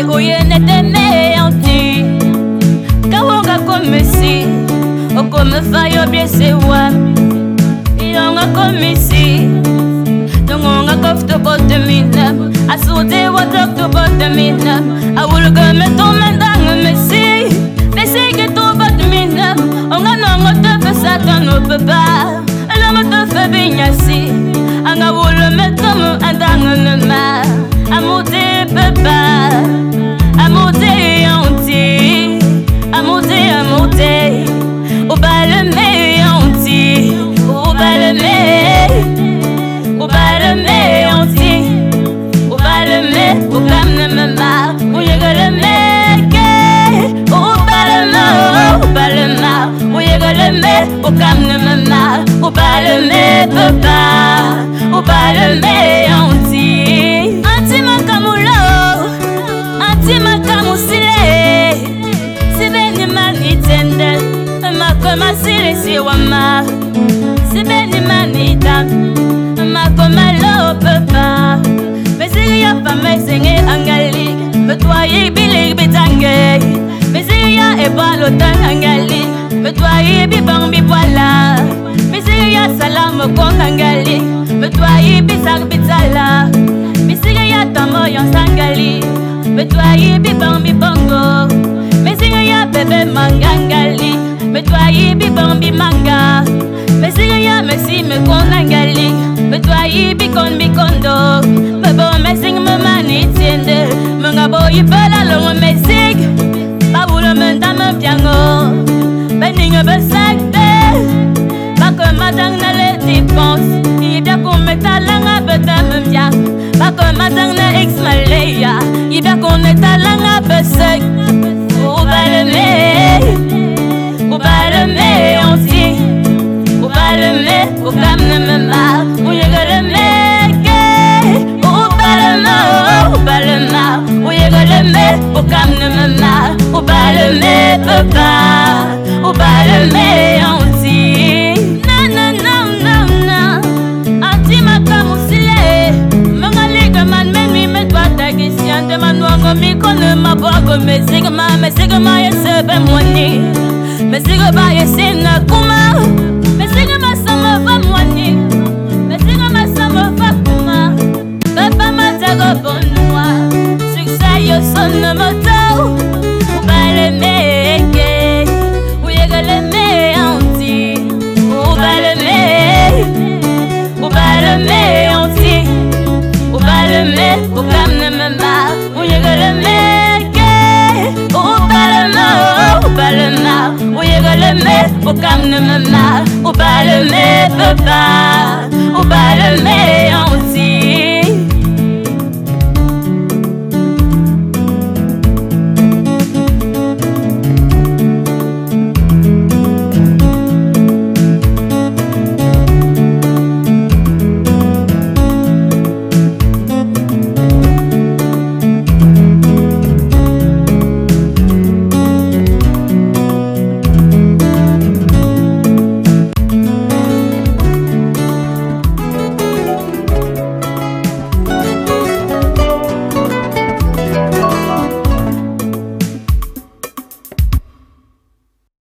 oye ndeko ye netemeyanti kawonga komisi okomefa yo biesewa ilonga komisi tongonga koftokotemina asute watoktokotemina awulugame tomendange mesi mesike tobatmina onga nongo topesaka nopepa elongo tofe binyasi. Anga wulome tomo andangeneme mama obaleme papa obaleme yonti anti. Makamulo anti makamusile sibeni manitende makoma silisi wama. Sibeni manita makoma lo papa mesiri ya pamesenge angali betwayi bilig bitange mesiri ya ebalo tan angali betwayi bibang mesiri mokonga ngali moto ayibisaka bitala misika ya ntango yonsa ngali moto ayibi bango mibongo misika ya bebe manga ngali moto ayibi bango bimanga misika ya mesi mekonga ngali moto ayibi kon mikondo mebo mesinga momani tiende monga boyibelala kometalanga betame biang bakomatang na ex maleya ibia konetalanga besek mikone mabwago mesigma mesigma yesebe mwani mesigba yesina kuma mesigma sama va mwani mesigma sama va kuma papa matago bonwa succès yo sonne programme ne me marre, au bal ne me pas.